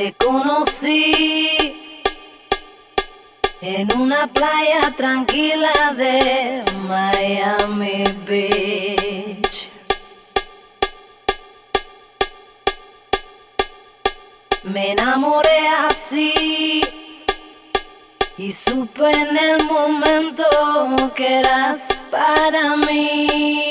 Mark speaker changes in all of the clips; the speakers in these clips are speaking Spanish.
Speaker 1: Te conocí en una playa tranquila de Miami Beach. Me enamoré así y supe en el momento que eras para mí,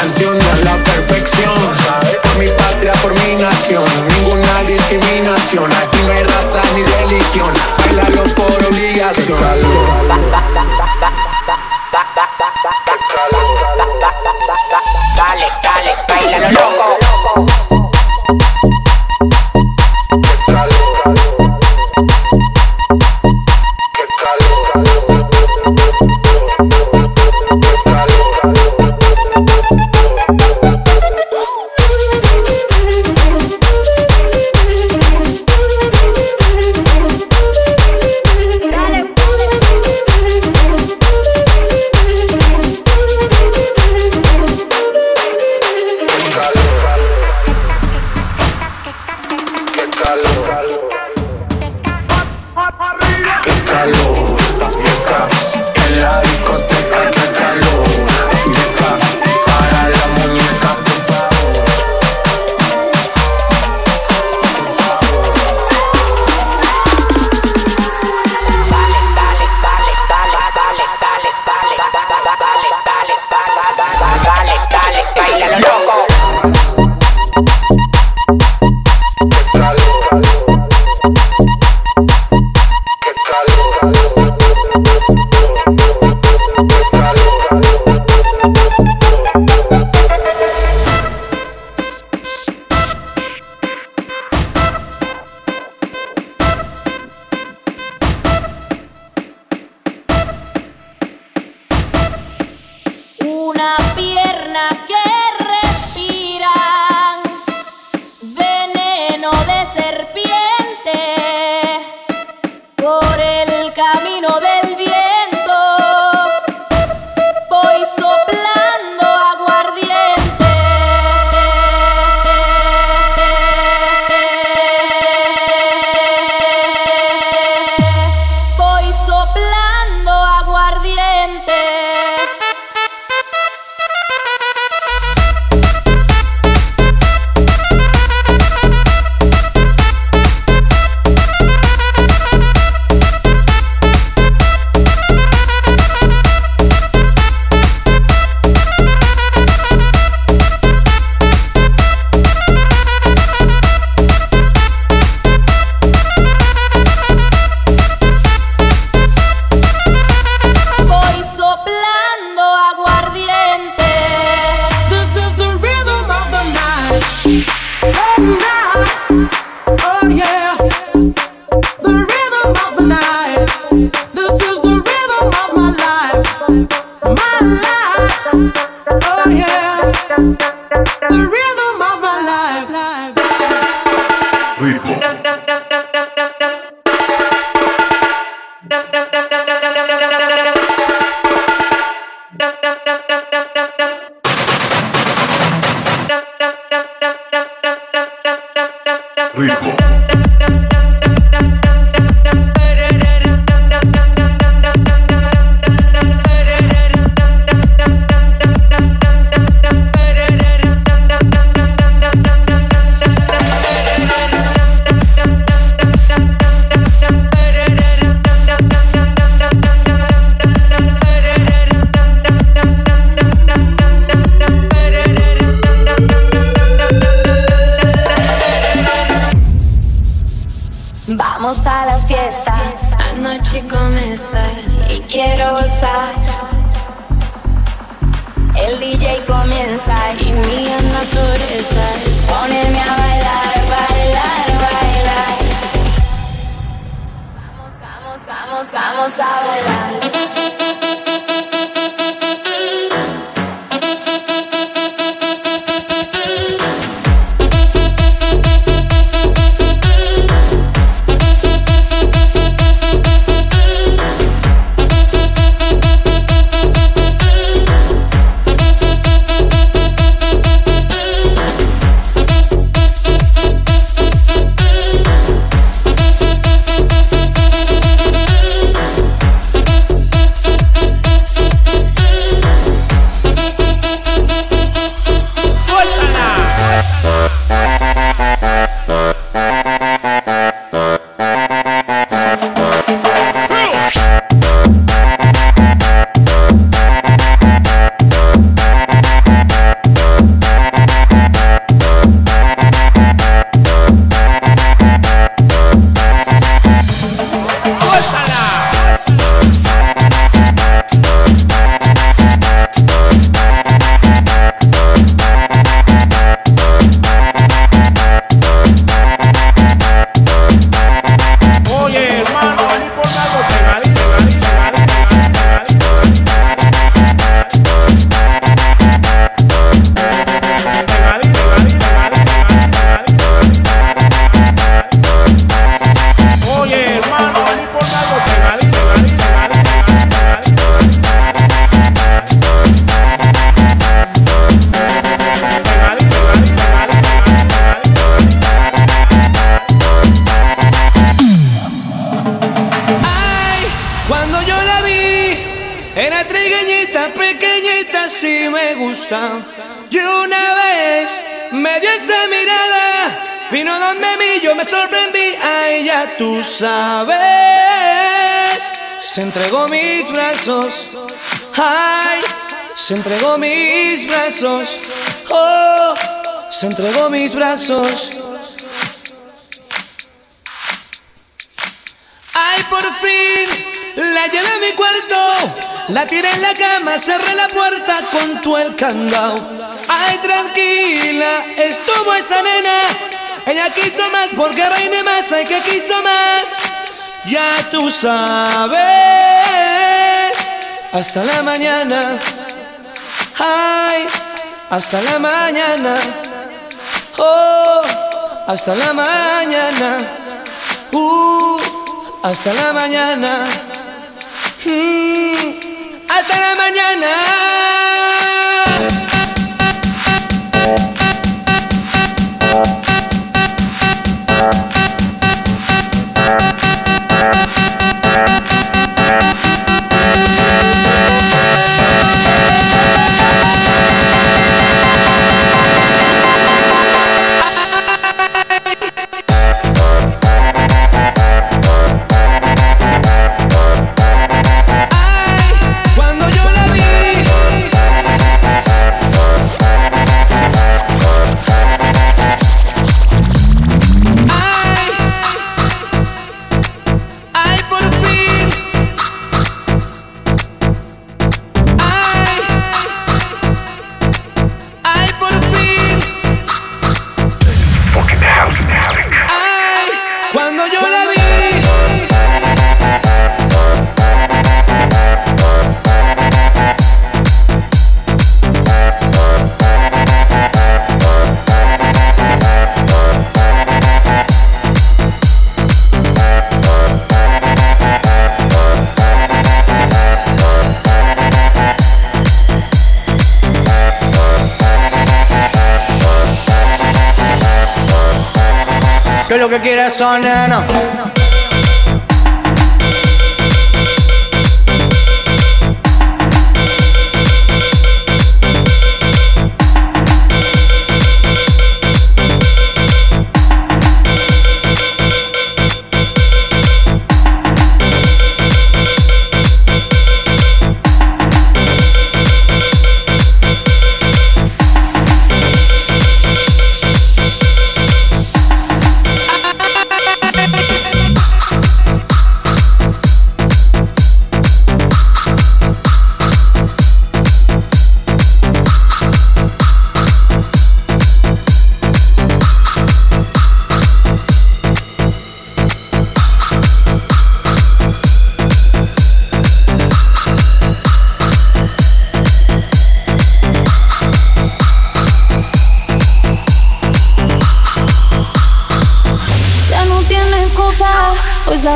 Speaker 2: canción a la perfección. Por mi patria, por mi nación, ninguna discriminación. Aquí no hay raza ni religión. Bailalo
Speaker 1: People. Noche comienza y quiero gozar. El DJ comienza y mi naturaleza es ponerme a bailar, bailar, bailar. Vamos, vamos, vamos, vamos a bailar.
Speaker 3: Sí me gusta. Y una vez me dio esa mirada, vino donde mí, yo me sorprendí, ay, ya tú sabes. Se entregó mis brazos, ay, se entregó mis brazos, oh, se entregó mis brazos. Ay, por fin la llevé a mi cuarto. La tiré en la cama, cerré la puerta con tu el candado. Ay, tranquila, estuvo esa nena. Ella quiso más porque reine más, ay, que quiso más. Ya tú sabes. Hasta la mañana. Ay, hasta la mañana. Oh, hasta la mañana. Uh, hasta la mañana. Mm, hasta la mañana.
Speaker 4: Que lo que quieres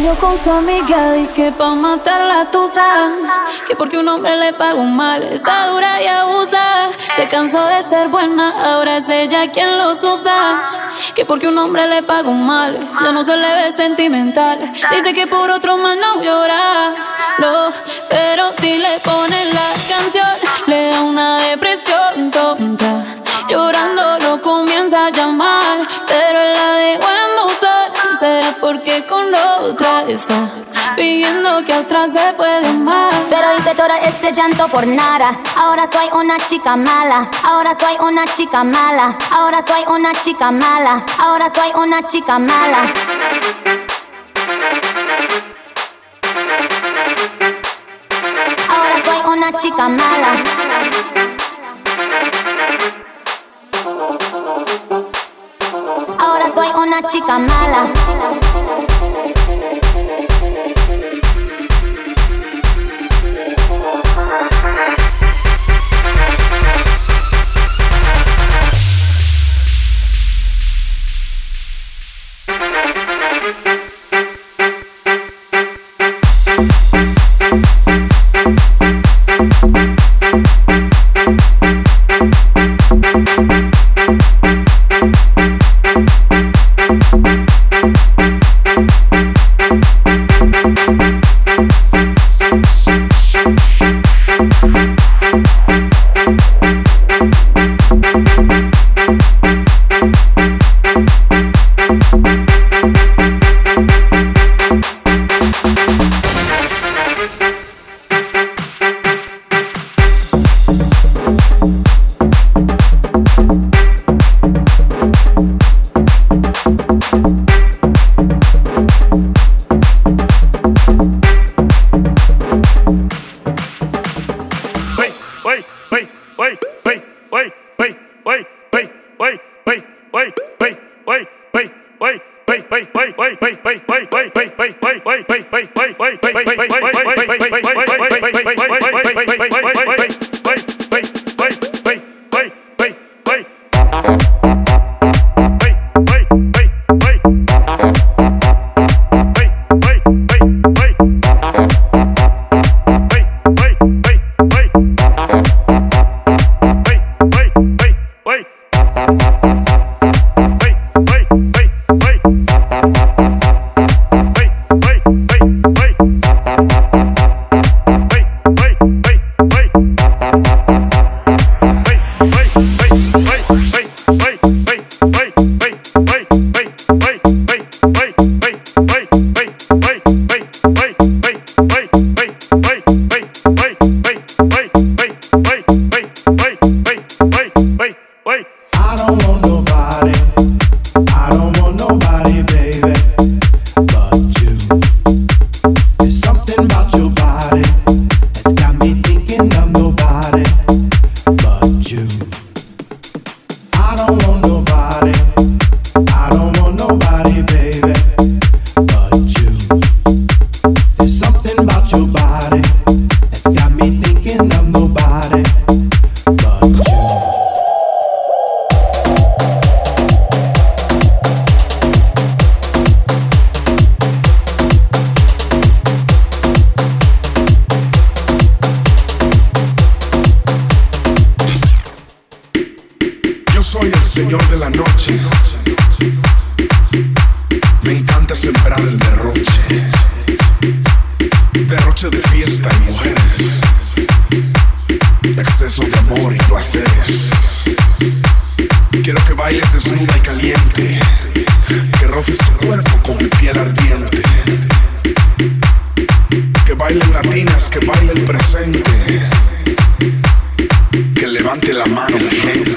Speaker 5: salió con su amiga, dice que pa' matar la tusa. Que porque un hombre le pagó mal, está dura y abusa. Se cansó de ser buena, ahora es ella quien los usa. Que porque un hombre le pagó mal, ya no se le ve sentimental. Dice que por otro mal no llora, no. Pero si le ponen la canción, le da una depresión tonta. Llorando lo comienza a llamar, porque con otra está pidiendo que atrás se puede amar.
Speaker 6: Pero hice todo este llanto por nada. Ahora soy una chica mala. Ahora soy una chica mala. Ahora soy una chica mala. Ahora soy una chica mala. Ahora soy una chica mala. Ahora soy una chica mala. que baile el presente, que levante la mano mi gente.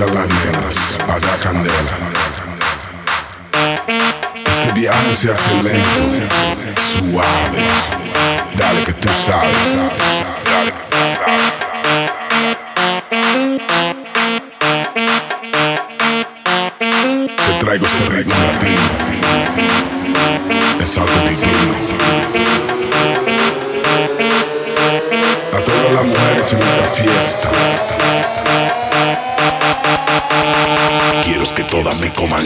Speaker 6: Rubia todita las nenas, haga candela. Este viaje se hace lento, suave. Dale que tú sabes. Dale traigo este ritmo latino. Es algo divino. A todas las mujeres en esta fiesta. Todas me coman.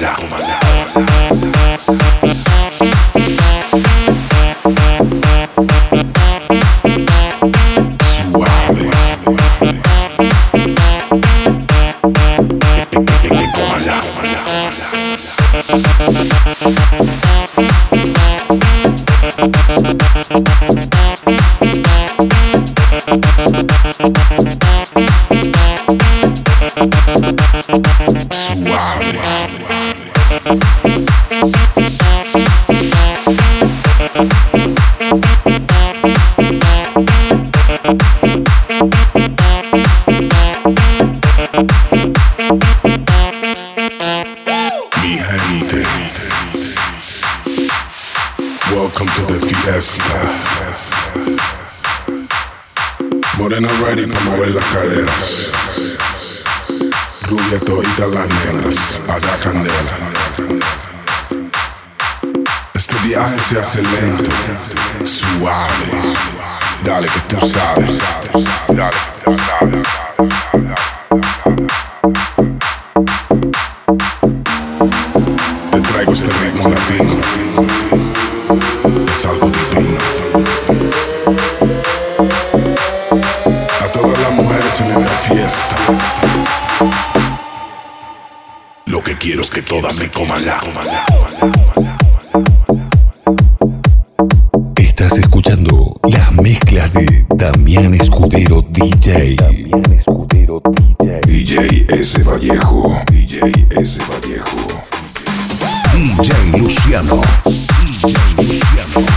Speaker 6: Morena ready para mover las caderas. Rubia todita las nenas, haga candela. Este viaje se hace lento, suave. Dale que tú sabes. Dale que tú sabes. Lo que quiero es que todas me coman la.
Speaker 7: Estás escuchando las mezclas de Damián Escudero DJ. Damián Escudero DJ.
Speaker 6: DJ S. Vallejo. DJ S. Vallejo.
Speaker 7: DJ Luciano. DJ Luciano. DJ Luciano.